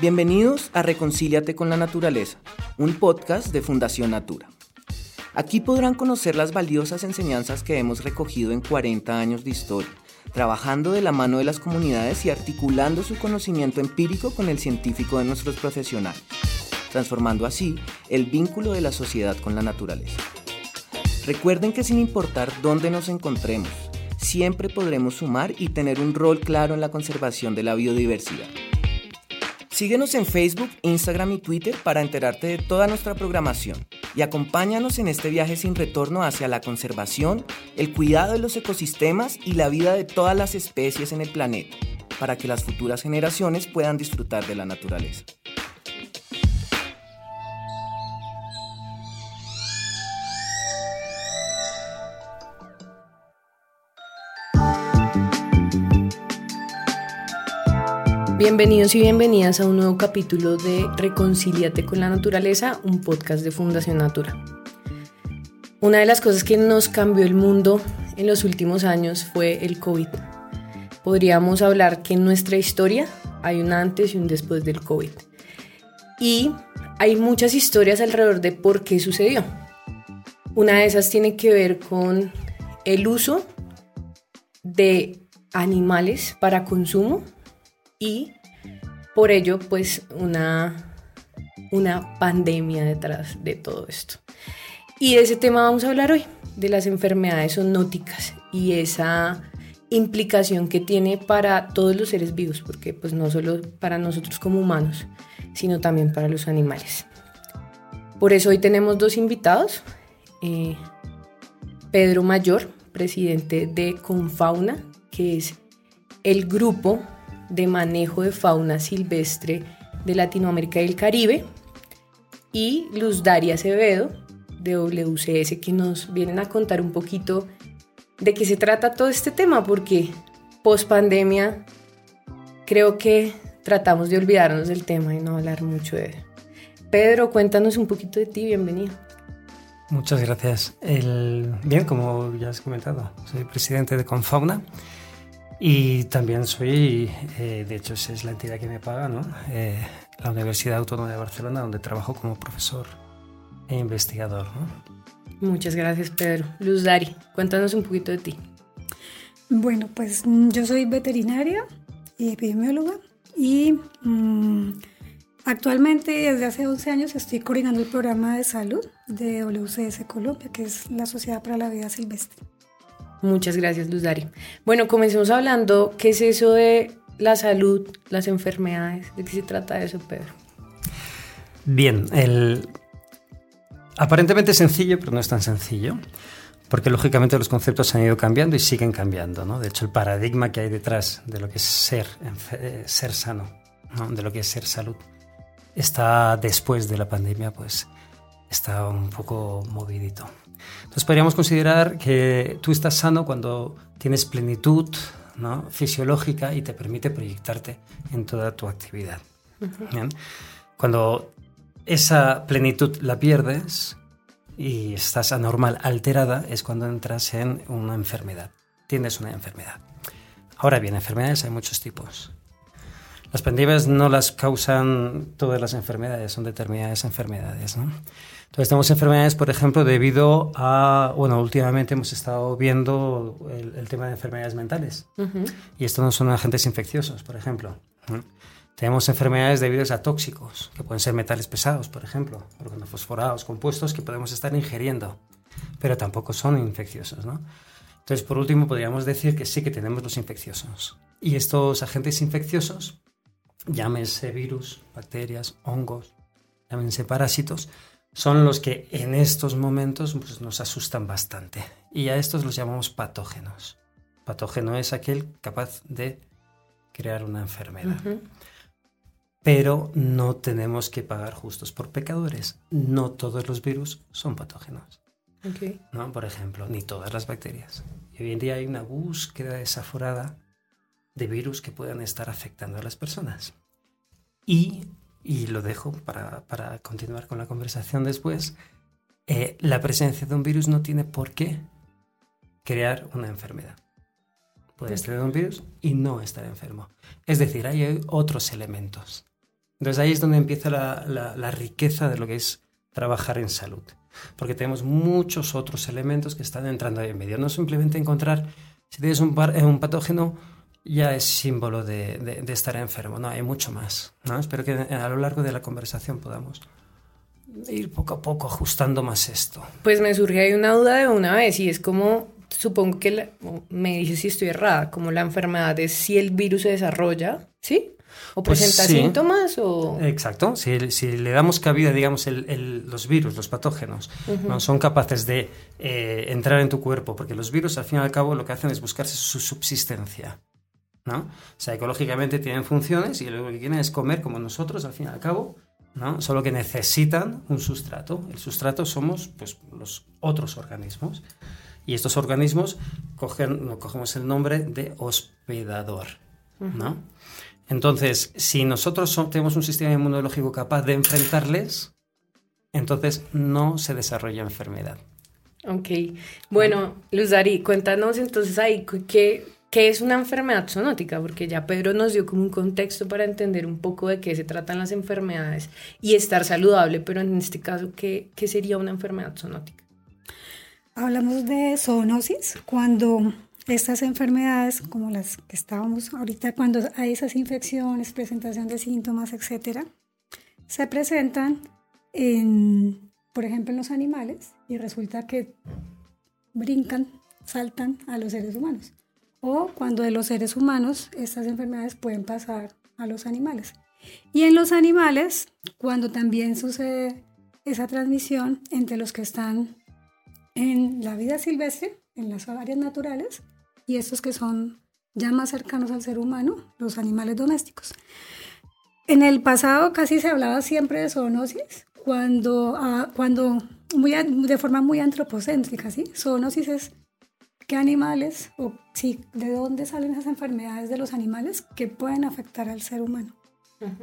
Bienvenidos a Reconcíliate con la Naturaleza, un podcast de Fundación Natura. Aquí podrán conocer las valiosas enseñanzas que hemos recogido en 40 años de historia, trabajando de la mano de las comunidades y articulando su conocimiento empírico con el científico de nuestros profesionales, transformando así el vínculo de la sociedad con la naturaleza. Recuerden que sin importar dónde nos encontremos, siempre podremos sumar y tener un rol claro en la conservación de la biodiversidad. Síguenos en Facebook, Instagram y Twitter para enterarte de toda nuestra programación y acompáñanos en este viaje sin retorno hacia la conservación, el cuidado de los ecosistemas y la vida de todas las especies en el planeta, para que las futuras generaciones puedan disfrutar de la naturaleza. Bienvenidos y bienvenidas a un nuevo capítulo de Reconcíliate con la Naturaleza, un podcast de Fundación Natura. Una de las cosas que nos cambió el mundo en los últimos años fue el COVID. Podríamos hablar que en nuestra historia hay un antes y un después del COVID. Y hay muchas historias alrededor de por qué sucedió. Una de esas tiene que ver con el uso de animales para consumo y por ello pues una, una pandemia detrás de todo esto. Y de ese tema vamos a hablar hoy, de las enfermedades zoonóticas y esa implicación que tiene para todos los seres vivos, porque pues no solo para nosotros como humanos, sino también para los animales. Por eso hoy tenemos dos invitados, eh, Pedro Mayor, presidente de Confauna, que es el grupo de manejo de fauna silvestre de Latinoamérica y el Caribe, y Luz Daria Acevedo, de WCS, que nos vienen a contar un poquito de qué se trata todo este tema, porque post pandemia creo que tratamos de olvidarnos del tema y no hablar mucho de él. Pedro, cuéntanos un poquito de ti, bienvenido. Muchas gracias. Bien, como ya has comentado, soy presidente de Confauna y también soy, eh, de hecho, esa es la entidad que me paga, ¿no? Eh, la Universidad Autónoma de Barcelona, donde trabajo como profesor e investigador. ¿no? Muchas gracias, Pedro. Luz Dari, cuéntanos un poquito de ti. Bueno, pues mm, yo soy veterinaria y epidemióloga y mm, actualmente desde hace 11 años estoy coordinando el programa de salud de WCS Colombia, que es la Sociedad para la Vida Silvestre. Muchas gracias, Luz Dari. Bueno, comencemos hablando, ¿qué es eso de la salud, las enfermedades? ¿De qué se trata eso, Pedro? Bien, el... aparentemente sencillo, pero no es tan sencillo, porque lógicamente los conceptos han ido cambiando y siguen cambiando. ¿no? De hecho, el paradigma que hay detrás de lo que es ser, eh, ser sano, de lo que es ser salud, está después de la pandemia, pues está un poco movidito. Entonces podríamos considerar que tú estás sano cuando tienes plenitud fisiológica y te permite proyectarte en toda tu actividad. Cuando esa plenitud la pierdes y estás anormal, alterada, es cuando entras en una enfermedad. Tienes una enfermedad. Ahora bien, enfermedades hay muchos tipos. Las pandemias no las causan todas las enfermedades, son determinadas enfermedades. ¿no? Entonces tenemos enfermedades, por ejemplo, debido a, bueno, últimamente hemos estado viendo el, tema de enfermedades mentales. Y estos no son agentes infecciosos, por ejemplo. Tenemos enfermedades debidas a tóxicos, que pueden ser metales pesados, por ejemplo, organofosforados, compuestos que podemos estar ingiriendo, pero tampoco son infecciosos, ¿no? Entonces, por último, podríamos decir que sí que tenemos los infecciosos. Y estos agentes infecciosos, llámense virus, bacterias, hongos, llámense parásitos, son los que en estos momentos pues, nos asustan bastante. Y a estos los llamamos patógenos. Patógeno es aquel capaz de crear una enfermedad. Pero no tenemos que pagar justos por pecadores. No todos los virus son patógenos. ¿no? Por ejemplo, ni todas las bacterias. Y hoy en día hay una búsqueda desaforada de virus que puedan estar afectando a las personas. Y y lo dejo para, para continuar con la conversación después, eh, la presencia de un virus no tiene por qué crear una enfermedad. Puedes tener un virus y no estar enfermo. Es decir, hay otros elementos Entonces ahí es donde empieza la, la, riqueza de lo que es trabajar en salud, porque tenemos muchos otros elementos que están entrando ahí en medio. No simplemente encontrar, si tienes un, un patógeno, ya es símbolo de, de, estar enfermo, no, hay mucho más. ¿no? Espero que a lo largo de la conversación podamos ir poco a poco ajustando más esto. Pues me surge ahí una duda de una vez y es como, supongo que me dice si estoy errada, como la enfermedad es si el virus se desarrolla, ¿sí? ¿O pues presenta síntomas? O... Exacto, si, si, le damos cabida, digamos, el, los virus, los patógenos, ¿no? son capaces de eh, entrar en tu cuerpo, porque los virus al fin y al cabo lo que hacen es buscarse su subsistencia. ¿No? O sea, ecológicamente tienen funciones y lo que quieren es comer como nosotros al fin y al cabo ¿no? Solo que necesitan un sustrato. El sustrato somos pues, los otros organismos. Y estos organismos cogen, cogemos el nombre de hospedador. ¿no? Entonces, si nosotros tenemos un sistema inmunológico capaz de enfrentarles, entonces no se desarrolla enfermedad. Ok. Bueno, Luz Dari, cuéntanos entonces ahí qué, ¿Qué es una enfermedad zoonótica? Porque ya Pedro nos dio como un contexto para entender un poco de qué se tratan las enfermedades y estar saludable, pero en este caso, ¿qué, sería una enfermedad zoonótica? Hablamos de zoonosis cuando estas enfermedades, como las que estábamos ahorita, cuando hay esas infecciones, presentación de síntomas, etcétera, se presentan en, por ejemplo, en los animales y resulta que brincan, saltan a los seres humanos o cuando de los seres humanos estas enfermedades pueden pasar a los animales. Y en los animales, cuando también sucede esa transmisión entre los que están en la vida silvestre, en las áreas naturales, y estos que son ya más cercanos al ser humano, los animales domésticos. En el pasado casi se hablaba siempre de zoonosis, cuando, ah, cuando muy, de forma muy antropocéntrica, ¿sí? Zoonosis es qué animales o sí, de dónde salen esas enfermedades de los animales que pueden afectar al ser humano.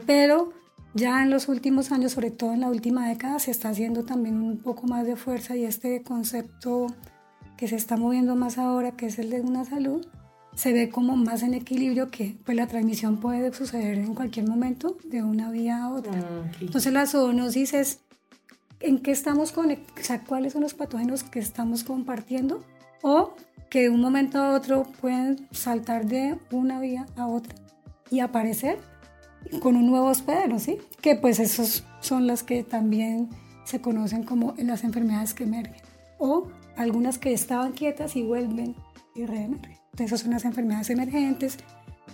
Pero ya en los últimos años, sobre todo en la última década, se está haciendo también un poco más de fuerza y este concepto que se está moviendo más ahora, que es el de una salud, se ve como más en equilibrio que pues la transmisión puede suceder en cualquier momento de una vía a otra. Ah, Entonces la zoonosis es en qué estamos conectados, o sea, cuáles son los patógenos que estamos compartiendo o que de un momento a otro pueden saltar de una vía a otra y aparecer con un nuevo hospedero, ¿sí? Que pues esos son las que también se conocen como las enfermedades que emergen o algunas que estaban quietas y vuelven y reemergen. Esas son las enfermedades emergentes,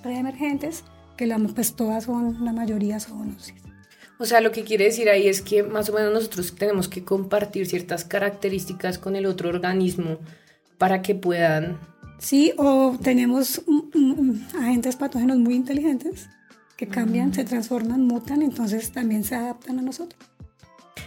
reemergentes, que la, pues todas son, la mayoría son O sea, lo que quiere decir ahí es que más o menos nosotros tenemos que compartir ciertas características con el otro organismo para que puedan... Sí, o tenemos agentes patógenos muy inteligentes que cambian, se transforman, mutan, entonces también se adaptan a nosotros.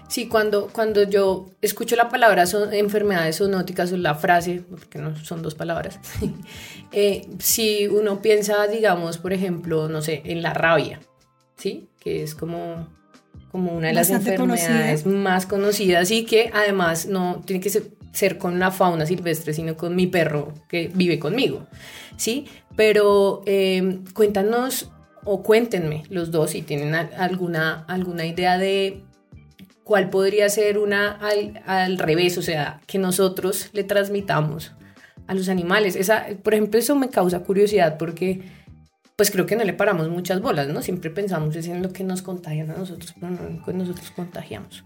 Sí, cuando, cuando yo escucho la palabra son enfermedades zoonóticas o la frase, porque no son dos palabras, eh, si uno piensa, digamos, por ejemplo, no sé, en la rabia, ¿sí? Que es como, como una de las enfermedades más conocidas y que además no tiene que ser ser con la fauna silvestre, sino con mi perro que vive conmigo, ¿sí? Pero eh, cuéntanos o cuéntenme los dos si tienen alguna, alguna idea de cuál podría ser una al, al, revés, o sea, que nosotros le transmitamos a los animales. Esa, por ejemplo, eso me causa curiosidad porque pues creo que no le paramos muchas bolas, ¿no? Siempre pensamos en lo que nos contagian a nosotros, pero no nosotros contagiamos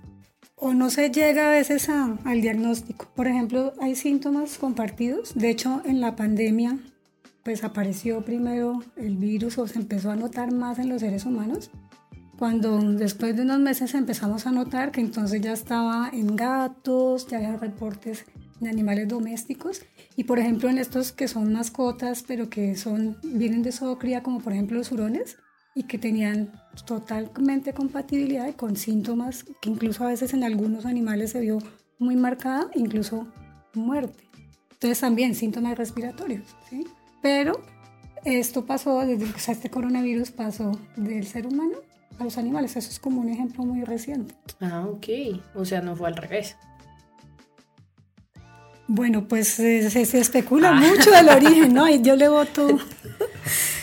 o no se llega a veces al diagnóstico. Por ejemplo, hay síntomas compartidos. De hecho, en la pandemia, pues apareció primero el virus o se empezó a notar más en los seres humanos. Cuando después de unos meses empezamos a notar que entonces ya estaba en gatos, ya había reportes de animales domésticos y por ejemplo en estos que son mascotas pero que son vienen de zoocría como por ejemplo los hurones y que tenían totalmente compatibilidad con síntomas que incluso a veces en algunos animales se vio muy marcada, incluso muerte. Entonces también síntomas respiratorios, ¿sí? Pero esto pasó, desde, o sea, este coronavirus pasó del ser humano a los animales. Eso es como un ejemplo muy reciente. Ah, ok. O sea, no fue al revés. Bueno, pues se, se especula ah. mucho del origen, ¿no? Y yo le voto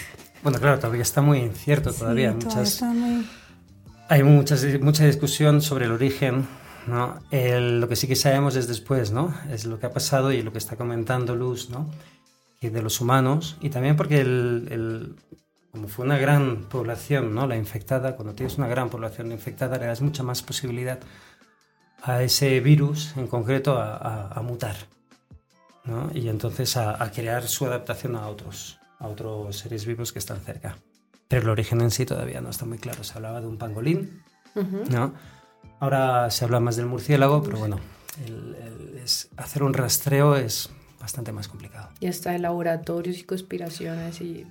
Bueno, claro, todavía está muy incierto todavía. muchas, está muy... Hay muchas, mucha discusión sobre el origen. ¿no? lo que sí que sabemos es después, ¿no? Es lo que ha pasado y lo que está comentando Luz, ¿no? Y de los humanos. Y también porque el, como fue una gran población, ¿no? La infectada, cuando tienes una gran población infectada, le das mucha más posibilidad a ese virus en concreto a, mutar, ¿no? Y entonces a, a crear su adaptación a otros, a otros seres vivos que están cerca. Pero el origen en sí todavía no está muy claro. Se hablaba de un pangolín, ¿no? Ahora se habla más del murciélago, pero bueno, hacer un rastreo es bastante más complicado. Y hasta de laboratorios y conspiraciones y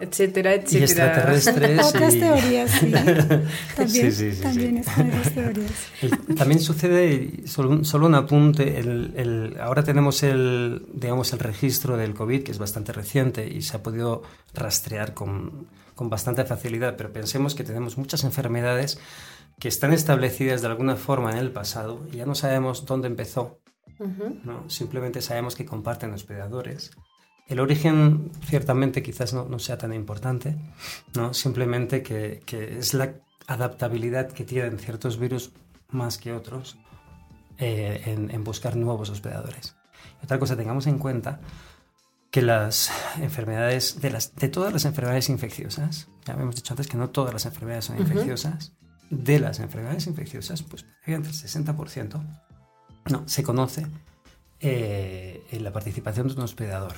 etcétera, etcétera. Y extraterrestres. Otras teorías, sí. También, sí, sí, también teorías. también sucede, solo, solo un apunte, el, el, ahora tenemos el, digamos, el registro del COVID, que es bastante reciente y se ha podido rastrear con, con bastante facilidad, pero pensemos que tenemos muchas enfermedades que están establecidas de alguna forma en el pasado y ya no sabemos dónde empezó. ¿no? Simplemente sabemos que comparten hospedadores. El origen ciertamente quizás no, no sea tan importante, ¿no? simplemente que, que, es la adaptabilidad que tienen ciertos virus más que otros eh, en, en, buscar nuevos hospedadores. otra cosa, tengamos en cuenta que las enfermedades, de, las, de todas las enfermedades infecciosas, ya hemos dicho antes que no todas las enfermedades son infecciosas, de las enfermedades infecciosas, pues entre el 60%, no, se conoce eh, en la participación de un hospedador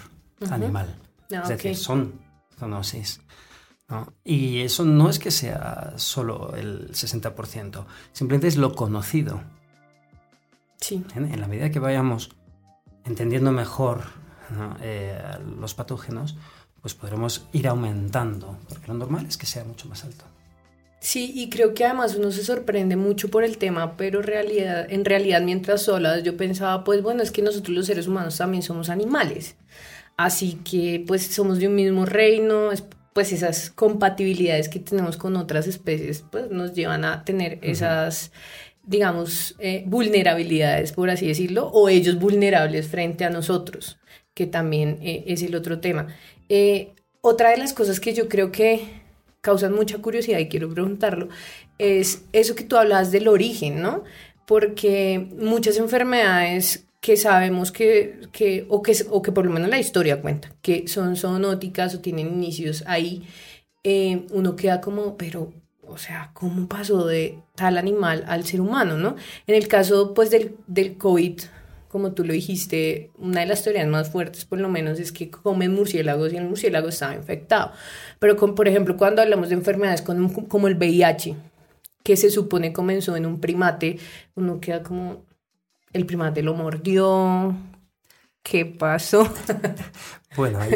animal. Ah, es decir, son zoonosis. ¿no? Y eso no es que sea solo el 60%, simplemente es lo conocido. Sí. En, en la medida que vayamos entendiendo mejor eh, los patógenos, pues podremos ir aumentando, porque lo normal es que sea mucho más alto. Sí, y creo que además uno se sorprende mucho por el tema, pero realidad, en realidad mientras solas yo pensaba, pues bueno, es que nosotros los seres humanos también somos animales, así que pues somos de un mismo reino, pues esas compatibilidades que tenemos con otras especies, pues nos llevan a tener esas, digamos, eh, vulnerabilidades, por así decirlo, o ellos vulnerables frente a nosotros que también eh, es el otro tema. Eh, otra de las cosas que yo creo que causan mucha curiosidad y quiero preguntarlo es eso que tú hablas del origen, ¿no? Porque muchas enfermedades que sabemos que, que, o, que, o que por lo menos la historia cuenta, que son zoonóticas o tienen inicios ahí, eh, uno queda como, pero, o sea, ¿cómo pasó de tal animal al ser humano, no? En el caso, pues, del, del COVID, como tú lo dijiste, una de las teorías más fuertes por lo menos es que comen murciélagos y el murciélago estaba infectado. Pero con, por ejemplo, cuando hablamos de enfermedades como el VIH, que se supone comenzó en un primate, uno queda como, el primate lo mordió, ¿qué pasó? bueno, ahí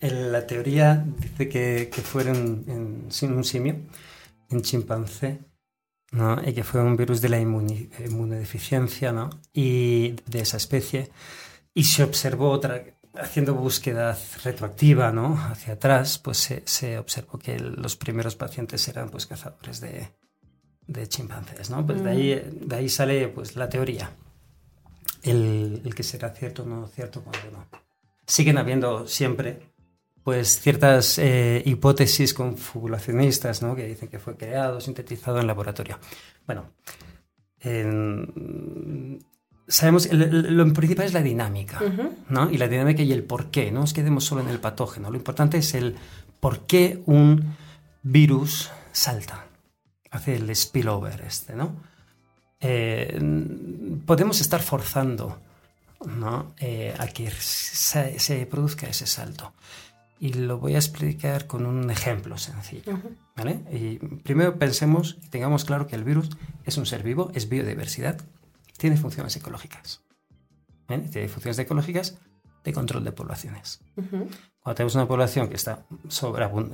la teoría dice que, que fueron en, un simio, en chimpancé, ¿no? y que fue un virus de la inmunodeficiencia ¿no? y de esa especie. Y se observó otra, haciendo búsqueda retroactiva ¿no? hacia atrás, pues se, se, observó que los primeros pacientes eran pues, cazadores de, de chimpancés. ¿no? Pues de, ahí, mm. de ahí sale pues, la teoría. El, el que será cierto o no cierto, pues, bueno, siguen habiendo siempre pues ciertas eh, hipótesis confabulacionistas, ¿no? que dicen que fue creado, sintetizado en laboratorio. Bueno, sabemos, lo principal es la dinámica, ¿no? Y la dinámica y el por qué, no nos quedemos solo en el patógeno, lo importante es el por qué un virus salta, hace el spillover este, ¿no? Eh, podemos estar forzando ¿no? Eh, a que se produzca ese salto y lo voy a explicar con un ejemplo sencillo. ¿vale? Y primero pensemos y tengamos claro que el virus es un ser vivo, es biodiversidad, tiene funciones ecológicas. Tiene funciones ecológicas de control de poblaciones. Cuando tenemos una población que está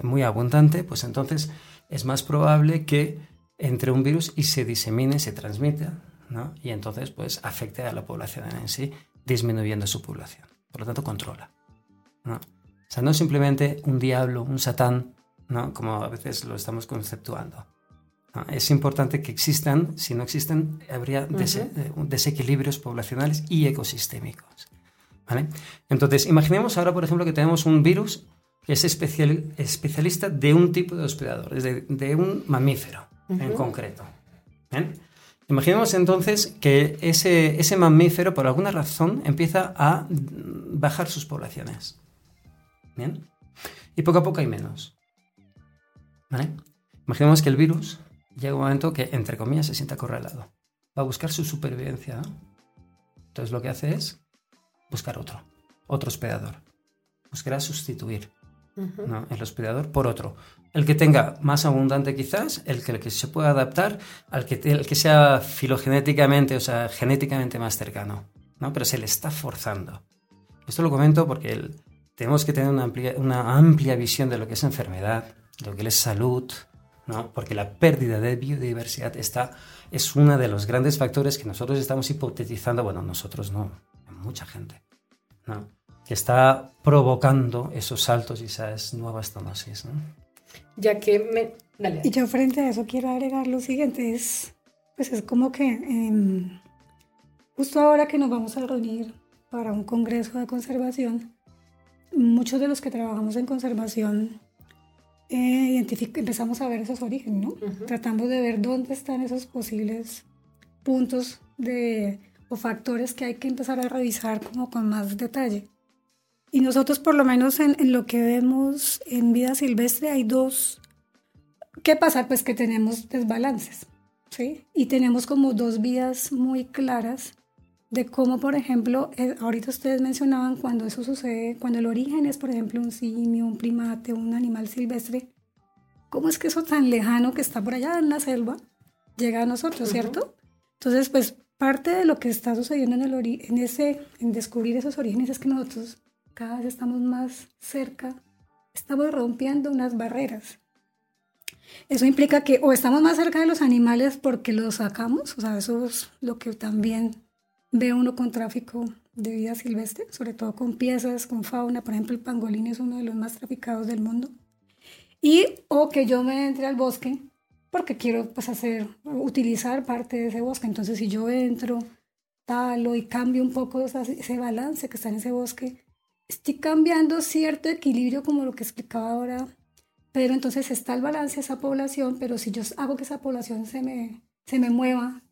muy abundante, pues entonces es más probable que entre un virus y se disemine, se transmita, ¿no? y entonces pues afecte a la población en sí, disminuyendo su población. Por lo tanto, controla. ¿no? O sea, no simplemente un diablo, un satán, ¿no? como a veces lo estamos conceptuando. Es importante que existan, si no existen, habría eh, desequilibrios poblacionales y ecosistémicos. ¿vale? Entonces, imaginemos ahora, por ejemplo, que tenemos un virus que es especial, especialista de un tipo de hospedador, de, de un mamífero. En concreto. Imaginemos entonces que ese, ese mamífero, por alguna razón, empieza a bajar sus poblaciones. ¿Bien? Y poco a poco hay menos. ¿Vale? Imaginemos que el virus llega un momento que, entre comillas, se sienta acorralado. Va a buscar su supervivencia. Entonces lo que hace es buscar otro, otro hospedador. Buscará sustituir el hospedador por otro. El que tenga más abundante quizás, el que, el que se pueda adaptar al que, el que sea filogenéticamente, o sea, genéticamente más cercano. ¿no? Pero se le está forzando. Esto lo comento porque tenemos que tener una amplia, una amplia visión de lo que es enfermedad, de lo que es salud, ¿no? porque la pérdida de biodiversidad está, es uno de los grandes factores que nosotros estamos hipotetizando, bueno, nosotros no, mucha gente, ¿no? Que está provocando esos saltos y esas nuevas zoonosis. ¿no? Ya que me... Dale. Y yo frente a eso quiero agregar lo siguiente, es, pues es como que em, justo ahora que nos vamos a reunir para un congreso de conservación, muchos de los que trabajamos en conservación eh, empezamos a ver esos orígenes, ¿no? Tratamos de ver dónde están esos posibles puntos de, o factores que hay que empezar a revisar como con más detalle. Y nosotros por lo menos en, en lo que vemos en vida silvestre hay dos... ¿Qué pasa? Pues que tenemos desbalances, ¿sí? Y tenemos como dos vías muy claras de cómo, por ejemplo, eh, ahorita ustedes mencionaban cuando eso sucede, cuando el origen es, por ejemplo, un simio, un primate, un animal silvestre, ¿cómo es que eso tan lejano que está por allá en la selva llega a nosotros, ¿cierto? Entonces, pues parte de lo que está sucediendo en, el en, ese, en descubrir esos orígenes es que nosotros cada vez estamos más cerca, estamos rompiendo unas barreras. Eso implica que o estamos más cerca de los animales porque los sacamos, o sea, eso es lo que también ve uno con tráfico de vida silvestre, sobre todo con piezas, con fauna. Por ejemplo, el pangolín es uno de los más traficados del mundo. Y o que yo me entre al bosque porque quiero pues hacer, utilizar parte de ese bosque. Entonces, si yo entro, talo y cambio un poco ese balance que está en ese bosque, estoy cambiando cierto equilibrio como lo que explicaba ahora. Pero entonces está el balance de esa población, pero si yo hago que esa población se me, se me mueva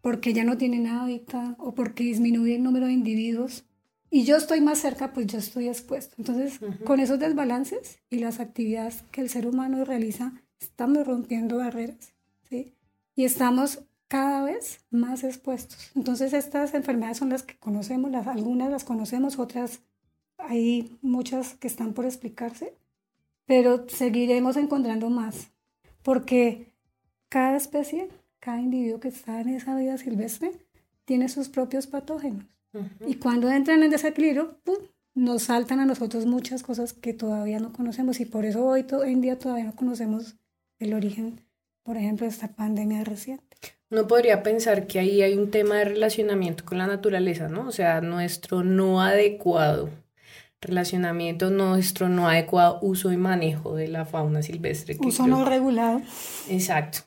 porque ya no tienen hábitat o porque disminuye el número de individuos y yo estoy más cerca, pues yo estoy expuesto. Entonces, con esos desbalances y las actividades que el ser humano realiza, estamos rompiendo barreras, ¿sí? Y estamos cada vez más expuestos. Entonces, estas enfermedades son las que conocemos, las, algunas las conocemos, otras hay muchas que están por explicarse, pero seguiremos encontrando más, porque cada especie cada individuo que está en esa vida silvestre tiene sus propios patógenos. Y cuando entran en desequilibrio, ¡pum! nos saltan a nosotros muchas cosas que todavía no conocemos y por eso hoy, en día todavía no conocemos el origen, por ejemplo, de esta pandemia reciente. Uno podría pensar que ahí hay un tema de relacionamiento con la naturaleza, ¿no? O sea, nuestro no adecuado relacionamiento, nuestro no adecuado uso y manejo de la fauna silvestre. uso no regulado. Exacto.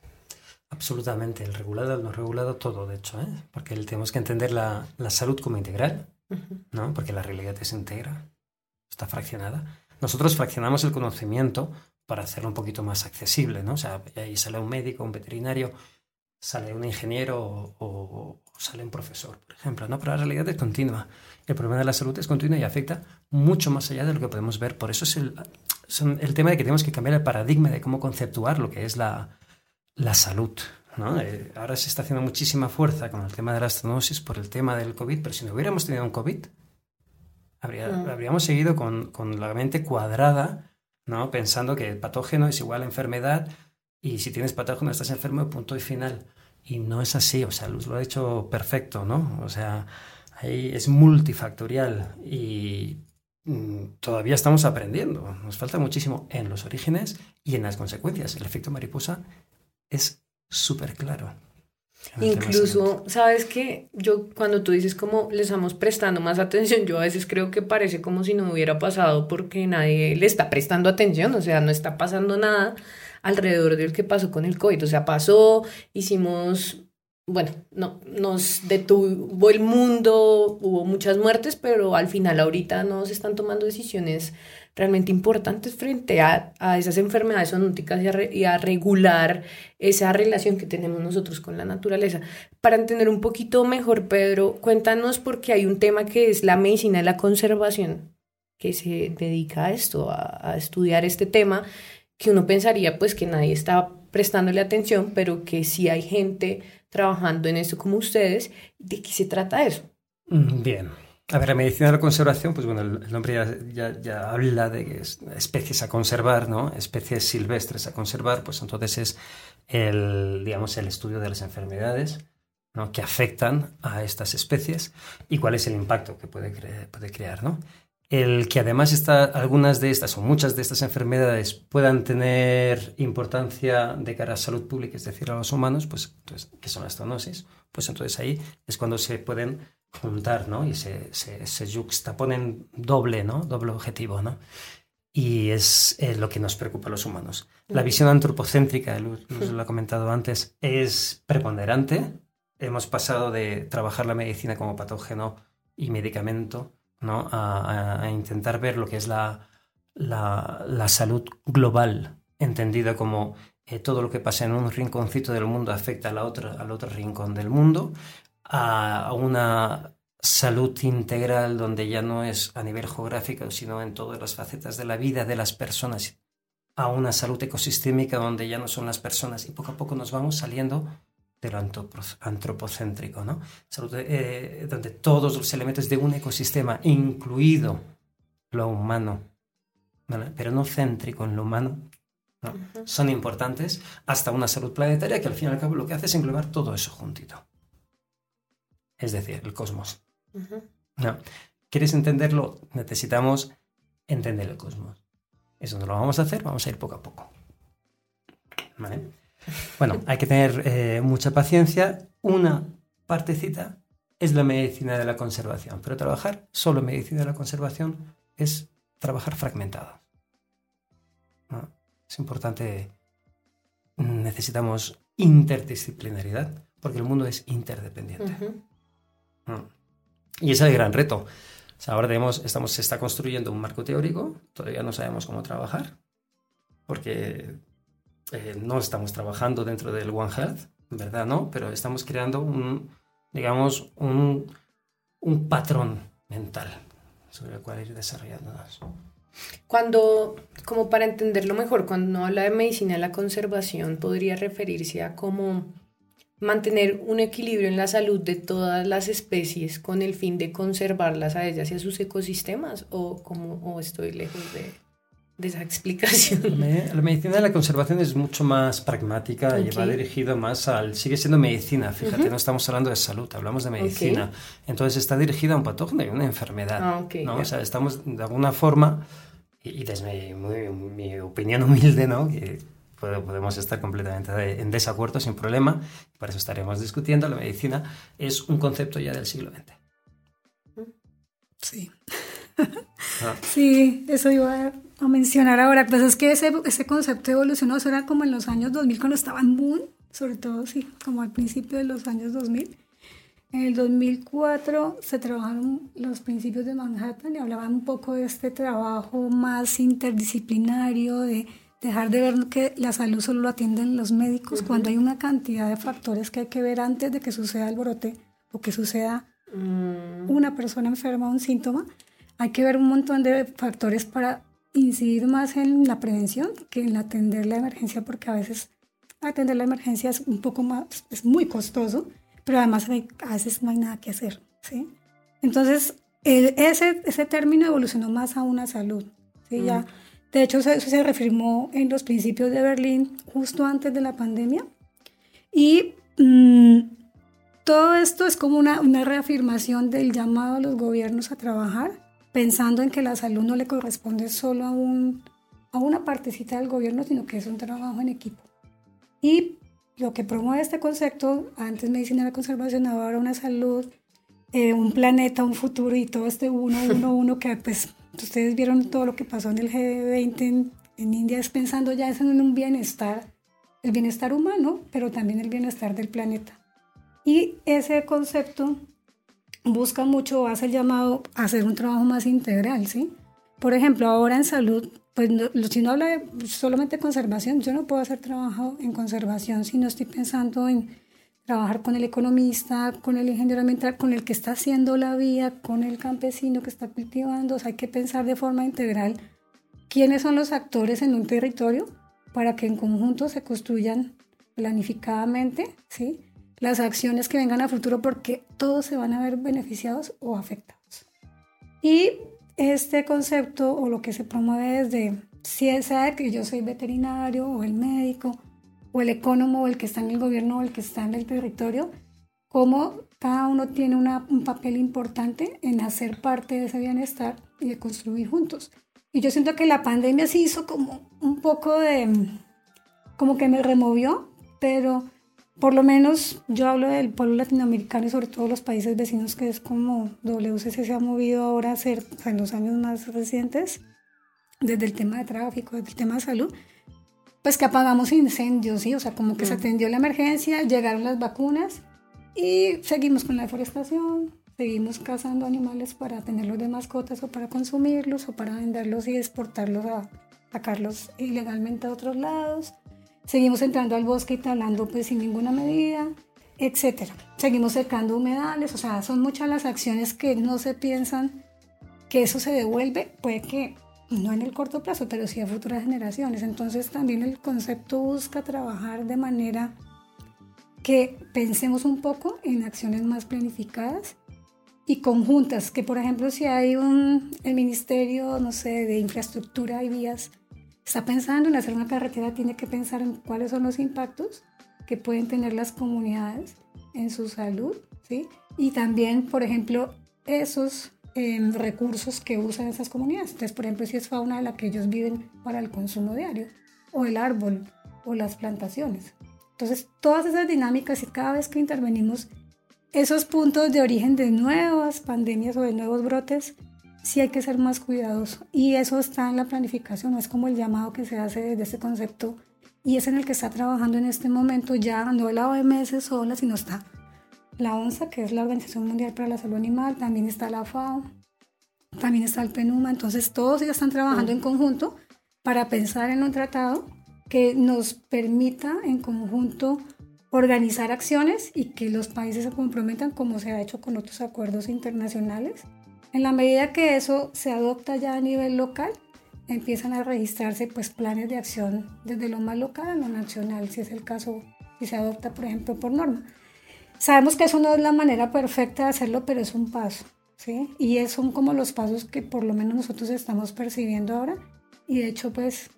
Absolutamente, el regulado, el no regulado, todo, de hecho, ¿eh? porque tenemos que entender la, la salud como integral, ¿no? porque la realidad es integra, está fraccionada. Nosotros fraccionamos el conocimiento para hacerlo un poquito más accesible, ¿no? O sea, ahí sale un médico, un veterinario, sale un ingeniero o, o, sale un profesor, por ejemplo, ¿no? Pero la realidad es continua. El problema de la salud es continua y afecta mucho más allá de lo que podemos ver. Por eso es el, son el tema de que tenemos que cambiar el paradigma de cómo conceptuar lo que es la, la salud. ¿no? Eh, ahora se está haciendo muchísima fuerza con el tema de la zoonosis por el tema del COVID, pero si no hubiéramos tenido un COVID, habría, mm. habríamos seguido con, con, la mente cuadrada, ¿no? pensando que el patógeno es igual a enfermedad y si tienes patógeno estás enfermo, punto y final. Y no es así, o sea, Luz lo ha dicho perfecto, ¿no? O sea, ahí es multifactorial y mm, todavía estamos aprendiendo. Nos falta muchísimo en los orígenes y en las consecuencias. El efecto mariposa es súper claro. Incluso, ¿sabes qué? Yo cuando tú dices como le estamos prestando más atención, yo a veces creo que parece como si no hubiera pasado porque nadie le está prestando atención, o sea, no está pasando nada alrededor del que pasó con el COVID, o sea, pasó, hicimos, bueno, no, nos detuvo el mundo, hubo muchas muertes, pero al final ahorita no se están tomando decisiones realmente importantes frente a, a esas enfermedades zoonóticas y a, y a, regular esa relación que tenemos nosotros con la naturaleza. Para entender un poquito mejor, Pedro, cuéntanos porque hay un tema que es la medicina de la conservación, que se dedica a esto, a, a estudiar este tema, que uno pensaría pues que nadie está prestándole atención, pero que sí hay gente trabajando en esto como ustedes. ¿De qué se trata eso? Mm, bien. A ver, la medicina de la conservación, pues bueno, el nombre ya, ya, habla de especies a conservar, ¿no? Especies silvestres a conservar, pues entonces es el, digamos, el estudio de las enfermedades ¿no? que afectan a estas especies y cuál es el impacto que puede, puede crear, ¿no? El que además está, algunas de estas o muchas de estas enfermedades puedan tener importancia de cara a salud pública, es decir, a los humanos, pues entonces, que son las zoonosis, pues entonces ahí es cuando se pueden juntar, ¿no? Y se, se, se juxtaponen doble, ¿no? Doble objetivo, ¿no? Y es eh, lo que nos preocupa a los humanos. La visión antropocéntrica, Luz, lo ha comentado antes, es preponderante. Hemos pasado de trabajar la medicina como patógeno y medicamento ¿no? a, a intentar ver lo que es la, la, salud global, entendida como eh, todo lo que pasa en un rinconcito del mundo afecta a la otra, al otro rincón del mundo, a una salud integral donde ya no es a nivel geográfico, sino en todas las facetas de la vida de las personas, a una salud ecosistémica donde ya no son las personas y poco a poco nos vamos saliendo de lo antropocéntrico, ¿no? Salud, eh, donde todos los elementos de un ecosistema, incluido lo humano, pero no céntrico en lo humano, ¿no? son importantes hasta una salud planetaria que al fin y al cabo lo que hace es englobar todo eso juntito es decir, el cosmos. no. ¿Quieres entenderlo? Necesitamos entender el cosmos. Eso no lo vamos a hacer, vamos a ir poco a poco. ¿Vale? Bueno, hay que tener eh, mucha paciencia. Una partecita es la medicina de la conservación, pero trabajar solo medicina de la conservación es trabajar fragmentado. Es importante, necesitamos interdisciplinaridad, porque el mundo es interdependiente. Y ese es el gran reto. ahora tenemos, estamos, se está construyendo un marco teórico, todavía no sabemos cómo trabajar, porque eh, no estamos trabajando dentro del One Health, ¿verdad? No, pero estamos creando un, digamos, un, patrón mental sobre el cual ir desarrollándonos. Cuando, como para entenderlo mejor, cuando uno habla de medicina de la conservación, podría referirse a cómo mantener un equilibrio en la salud de todas las especies con el fin de conservarlas a ellas y a sus ecosistemas o como estoy lejos de, de, esa explicación. La medicina de la conservación es mucho más pragmática y va dirigido más al sigue siendo medicina, fíjate, no estamos hablando de salud, hablamos de medicina. Entonces está dirigida a un patógeno y una enfermedad. Ah, ¿no? O sea, estamos de alguna forma y, desde mi, mi, opinión humilde, ¿no? Que, podemos estar completamente en desacuerdo sin problema, por eso estaremos discutiendo. La medicina es un concepto ya del siglo XX. Sí. Ah. Sí, eso iba a mencionar ahora. Pues es que ese, ese concepto evolucionó, eso era como en los años 2000 cuando estaba en boom, sobre todo, sí, como al principio de los años 2000. En el 2004 se trabajaron los principios de Manhattan y hablaban un poco de este trabajo más interdisciplinario, de dejar de ver que la salud solo lo atienden los médicos cuando hay una cantidad de factores que hay que ver antes de que suceda el brote o que suceda mm. una persona enferma o un síntoma. Hay que ver un montón de factores para incidir más en la prevención que en atender la emergencia porque a veces atender la emergencia es un poco más, es muy costoso, pero además a veces no hay nada que hacer. ¿sí? Entonces, ese, ese término evolucionó más a una salud. ¿sí? Ya mm. De hecho, eso se reafirmó en los principios de Berlín justo antes de la pandemia. Y mm, todo esto es como una, una reafirmación del llamado a los gobiernos a trabajar, pensando en que la salud no le corresponde solo a, un, a una partecita del gobierno, sino que es un trabajo en equipo. Y lo que promueve este concepto, antes medicina de la conservación, ahora una salud, eh, un planeta, un futuro y todo este uno, uno, uno que pues Ustedes vieron todo lo que pasó en el G20 en, India, es pensando ya en un bienestar, el bienestar humano, pero también el bienestar del planeta. Y ese concepto busca mucho, hace el llamado a hacer un trabajo más integral, ¿sí? por ejemplo, ahora en salud, pues si no habla de solamente conservación, yo no puedo hacer trabajo en conservación si no estoy pensando en trabajar con el economista, con el ingeniero ambiental, con el que está haciendo la vía, con el campesino que está cultivando. Hay que pensar de forma integral quiénes son los actores en un territorio para que en conjunto se construyan planificadamente ¿sí? Las acciones que vengan a futuro porque todos se van a ver beneficiados o afectados. Y este concepto o lo que se promueve desde, si sea que yo soy veterinario o el médico o el ecónomo o el que está en el gobierno o el que está en el territorio, cómo cada uno tiene un papel importante en hacer parte de ese bienestar y de construir juntos. Y yo siento que la pandemia sí hizo como un poco de, como que me removió, pero por lo menos yo hablo del pueblo latinoamericano y sobre todo los países vecinos, que es como WCC se ha movido ahora a ser, en los años más recientes, desde el tema de tráfico, desde el tema de salud, pues que apagamos incendios, ¿sí? O sea, como que se atendió la emergencia, llegaron las vacunas y seguimos con la deforestación, seguimos cazando animales para tenerlos de mascotas o para consumirlos o para venderlos y exportarlos a sacarlos ilegalmente a otros lados Seguimos entrando al bosque y talando pues sin ninguna medida, etcétera. Seguimos secando humedales, o sea, son muchas las acciones que no se piensan que eso se devuelve, puede que no en el corto plazo, pero sí a futuras generaciones. Entonces también el concepto busca trabajar de manera que pensemos un poco en acciones más planificadas y conjuntas, que por ejemplo si hay un, el Ministerio, no sé, de Infraestructura y Vías, está pensando en hacer una carretera, tiene que pensar en cuáles son los impactos que pueden tener las comunidades en su salud, ¿sí? Y también, por ejemplo, esos em, recursos que usan esas comunidades. Entonces, por ejemplo, si es fauna de la que ellos viven para el consumo diario, o el árbol, o las plantaciones. Entonces, todas esas dinámicas y cada vez que intervenimos, esos puntos de origen de nuevas pandemias o de nuevos brotes, sí hay que ser más cuidadoso. Y eso está en la planificación, es como el llamado que se hace desde este concepto y es en el que está trabajando en este momento ya no la OMS sola, sino está la ONSA, que es la Organización Mundial para la Salud Animal, también está la FAO, también está el PENUMA, entonces todos ellos están trabajando en conjunto para pensar en un tratado que nos permita en conjunto organizar acciones y que los países se comprometan como se ha hecho con otros acuerdos internacionales en la medida que eso se adopta ya a nivel local, empiezan a registrarse pues planes de acción desde lo más local a lo nacional, si es el caso, si se adopta por ejemplo por norma. Sabemos que eso no es la manera perfecta de hacerlo, pero es un paso, ¿sí? Y son como los pasos que por lo menos nosotros estamos percibiendo ahora. Y de hecho pues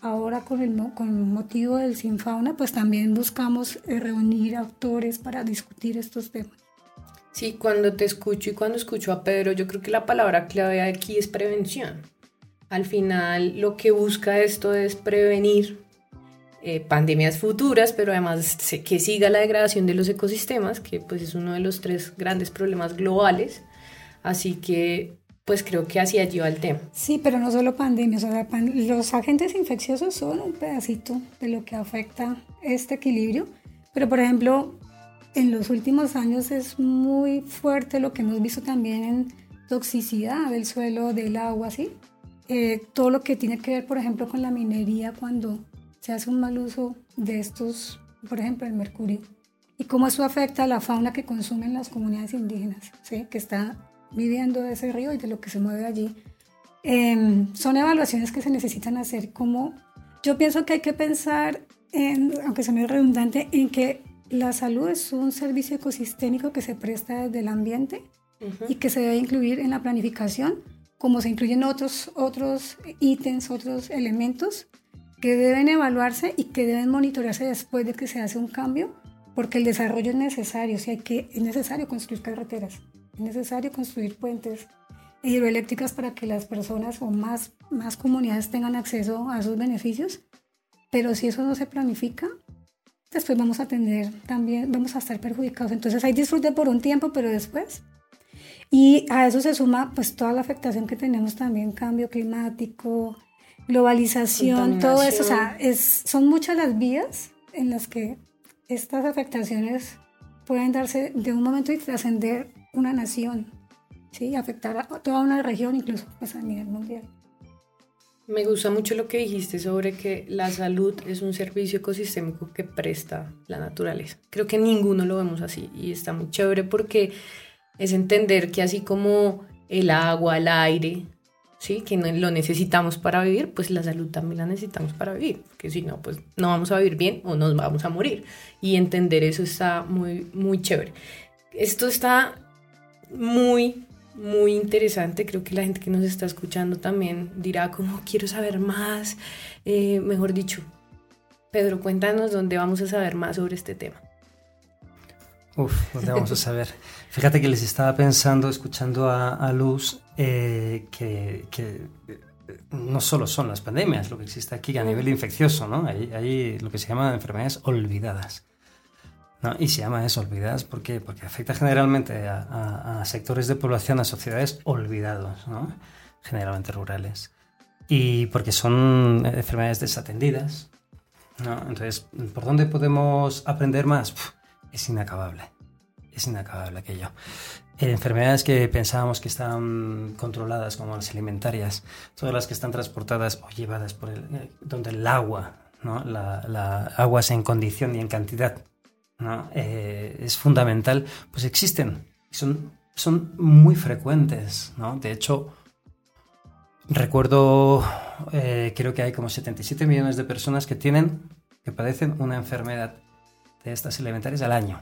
ahora con el con motivo del Sinfauna pues también buscamos eh, reunir autores para discutir estos temas. Sí, cuando te escucho y cuando escucho a Pedro, yo creo que la palabra clave aquí es prevención. Al final, lo que busca esto es prevenir eh, pandemias futuras, pero además que siga la degradación de los ecosistemas, que pues es uno de los tres grandes problemas globales. Así que pues creo que así allí va el tema. Sí, pero no solo pandemias, o sea, los agentes infecciosos son un pedacito de lo que afecta este equilibrio. Pero por ejemplo, en los últimos años es muy fuerte lo que hemos visto también en toxicidad del suelo, del agua, ¿sí? Eh, todo lo que tiene que ver, por ejemplo, con la minería cuando se hace un mal uso de estos, por ejemplo, el mercurio, y cómo eso afecta a la fauna que consumen las comunidades indígenas, ¿sí? que está viviendo de ese río y de lo que se mueve allí. Em, son evaluaciones que se necesitan hacer como, yo pienso que hay que pensar, en, aunque sea redundante, en que la salud es un servicio ecosistémico que se presta desde el ambiente y que se debe incluir en la planificación, como se incluyen otros, otros ítems, otros elementos que deben evaluarse y que deben monitorearse después de que se hace un cambio, porque el desarrollo es necesario, hay que, es necesario construir carreteras, es necesario construir puentes hidroeléctricas para que las personas o más, más comunidades tengan acceso a esos beneficios, pero si eso no se planifica, después vamos a tener también, vamos a estar perjudicados. Entonces hay disfrute por un tiempo, pero después. Y a eso se suma pues toda la afectación que tenemos también, cambio climático, globalización, todo eso. O sea, es, son muchas las vías en las que estas afectaciones pueden darse de un momento y trascender una nación. ¿sí? afectar a toda una región, incluso pues, a nivel mundial. Me gusta mucho lo que dijiste sobre que la salud es un servicio ecosistémico que presta la naturaleza. Creo que ninguno lo vemos así y está muy chévere porque es entender que así como el agua, el aire, ¿sí? que lo necesitamos para vivir, pues la salud también la necesitamos para vivir, que si no, pues no vamos a vivir bien o nos vamos a morir. Y entender eso está muy, muy chévere. Esto está muy muy interesante. Creo que la gente que nos está escuchando también dirá como quiero saber más. Eh, mejor dicho, Pedro, cuéntanos dónde vamos a saber más sobre este tema. Uf, ¿dónde vamos a saber? Fíjate que les estaba pensando, escuchando a, Luz, eh, que, que, no solo son las pandemias lo que existe aquí a nivel infeccioso, ¿no? Hay lo que se llama enfermedades olvidadas. Y se llama eso, olvidadas, ¿por qué? Porque afecta generalmente a, sectores de población, a sociedades olvidados, ¿no? generalmente rurales. Y porque son enfermedades desatendidas. ¿no? Entonces, ¿por dónde podemos aprender más? es inacabable. Es inacabable aquello. enfermedades que pensábamos que estaban controladas, como las alimentarias, todas las que están transportadas o llevadas por el, eh, donde el agua, ¿no? la, la agua es en condición y en cantidad eh, es fundamental, pues existen, son, muy frecuentes. ¿no? De hecho, recuerdo, eh, creo que hay como 77 millones de personas que tienen, que padecen una enfermedad de estas elementarias al año,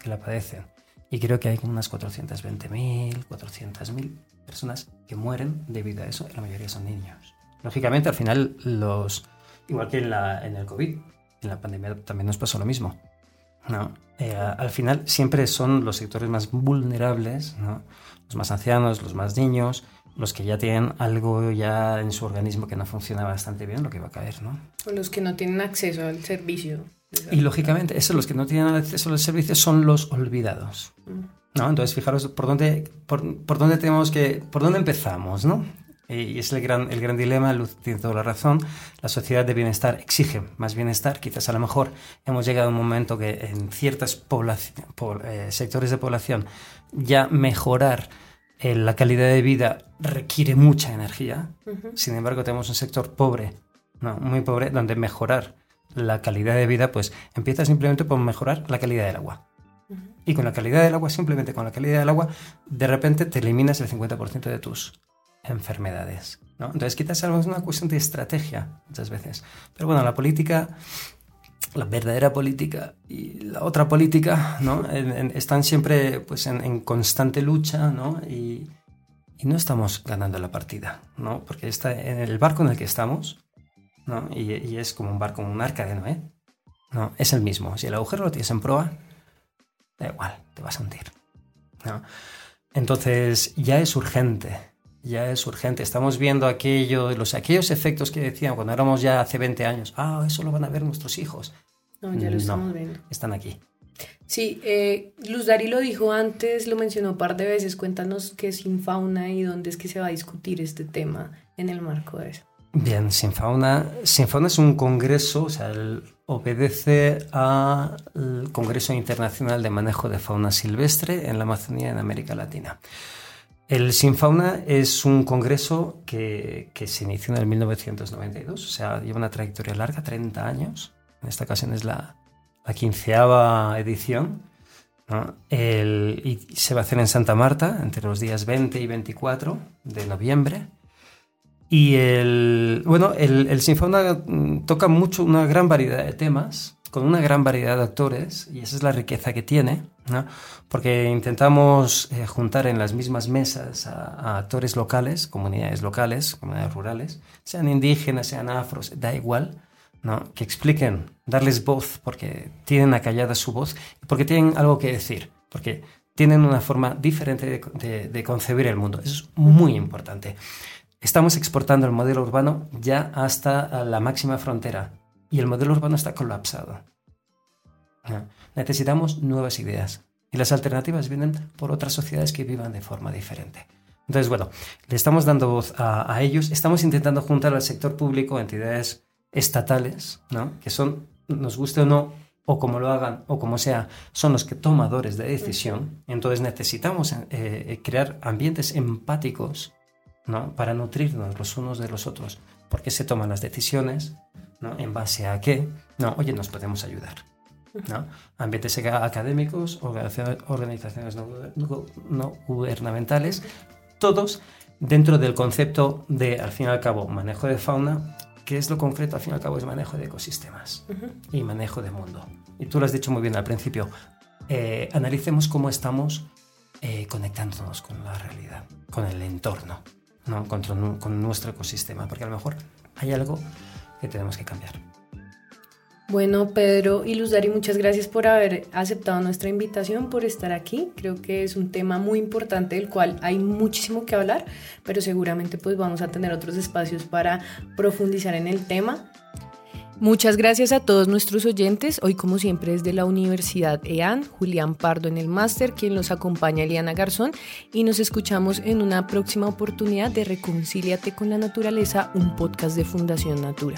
que la padecen. Y creo que hay como unas 420.000, 400.000 personas que mueren debido a eso, y la mayoría son niños. Lógicamente, al final, los, igual que en, la, en el COVID, en la pandemia también nos pasó lo mismo. ¿No? Eh, al final siempre son los sectores más vulnerables, ¿no? los más ancianos, los más niños, los que ya tienen algo ya en su organismo que no funciona bastante bien, lo que va a caer, ¿no? O los que no tienen acceso al servicio. Y lógicamente, esos los que no tienen acceso al servicio son los olvidados. Mm. ¿no? Entonces, fijaros por dónde, por, por, dónde tenemos que, por dónde empezamos, ¿no? Y es el gran, el gran dilema, Luz tiene toda la razón, la sociedad de bienestar exige más bienestar, quizás a lo mejor hemos llegado a un momento que en ciertos eh, sectores de población ya mejorar eh, la calidad de vida requiere mucha energía, sin embargo tenemos un sector pobre, no, muy pobre, donde mejorar la calidad de vida pues empieza simplemente por mejorar la calidad del agua. Y con la calidad del agua, simplemente con la calidad del agua, de repente te eliminas el 50% de tus enfermedades. ¿no? Entonces quizás es una cuestión de estrategia muchas veces. Pero bueno, la política, la verdadera política y la otra política ¿no? están siempre pues, en, constante lucha ¿no? Y, y, no estamos ganando la partida, ¿no? porque está en el barco en el que estamos ¿no? y, y es como un barco, un arca de Noé. No, es el mismo. Si el agujero lo tienes en proa, da igual, te vas a hundir. ¿no? Entonces ya es urgente ya es urgente. Estamos viendo aquello, los, aquellos efectos que decían cuando éramos ya hace 20 años. Ah, eso lo van a ver nuestros hijos. No, ya lo estamos viendo. Están aquí. Sí, eh, Luz Dari lo dijo antes, lo mencionó un par de veces. Cuéntanos qué es Sinfauna y dónde es que se va a discutir este tema en el marco de eso. Bien, Sinfauna, Sinfauna es un congreso, o sea, obedece al Congreso Internacional de Manejo de Fauna Silvestre en la Amazonía en América Latina. El Sinfauna es un congreso que, se inició en el 1992, o sea, lleva una trayectoria larga, 30 años. En esta ocasión es la, quinceava edición. se va a hacer en Santa Marta entre los días 20 y 24 de noviembre. Y el, bueno, el Sinfauna mm, toca mucho, una gran variedad de temas con una gran variedad de actores y esa es la riqueza que tiene, ¿no? porque intentamos eh, juntar en las mismas mesas a, actores locales, comunidades locales, comunidades rurales, sean indígenas, sean afros, da igual, ¿no? que expliquen, darles voz, porque tienen acallada su voz, porque tienen algo que decir, porque tienen una forma diferente de, de concebir el mundo. Eso es muy importante. Estamos exportando el modelo urbano ya hasta la máxima frontera, y el modelo urbano está colapsado. Necesitamos nuevas ideas y las alternativas vienen por otras sociedades que vivan de forma diferente. Entonces, bueno, le estamos dando voz a, ellos, estamos intentando juntar al sector público, entidades estatales, ¿no? que son, nos guste o no, o como lo hagan, o como sea, son los que tomadores de decisión. Entonces necesitamos eh, eh, crear ambientes empáticos ¿no? para nutrirnos los unos de los otros. Porque se toman las decisiones, ¿no? ¿En base a qué? No, oye, nos podemos ayudar. ¿No? Ambientes académicos, organizaciones no, gubernamentales, todos dentro del concepto de, al fin y al cabo, manejo de fauna, que es lo concreto, al fin y al cabo, es manejo de ecosistemas y manejo de mundo. Y tú lo has dicho muy bien al principio, eh, analicemos cómo estamos eh, conectándonos con la realidad, con el entorno, ¿no? con, con nuestro ecosistema, porque a lo mejor hay algo que tenemos que cambiar. Bueno, Pedro y Luz Dari, muchas gracias por haber aceptado nuestra invitación, por estar aquí. Creo que es un tema muy importante del cual hay muchísimo que hablar, pero seguramente pues vamos a tener otros espacios para profundizar en el tema. Muchas gracias a todos nuestros oyentes. Hoy, como siempre, desde la Universidad EAN, Julián Pardo en el máster, quien nos acompaña, Eliana Garzón, y nos escuchamos en una próxima oportunidad de Reconcíliate con la Naturaleza, un podcast de Fundación Natura.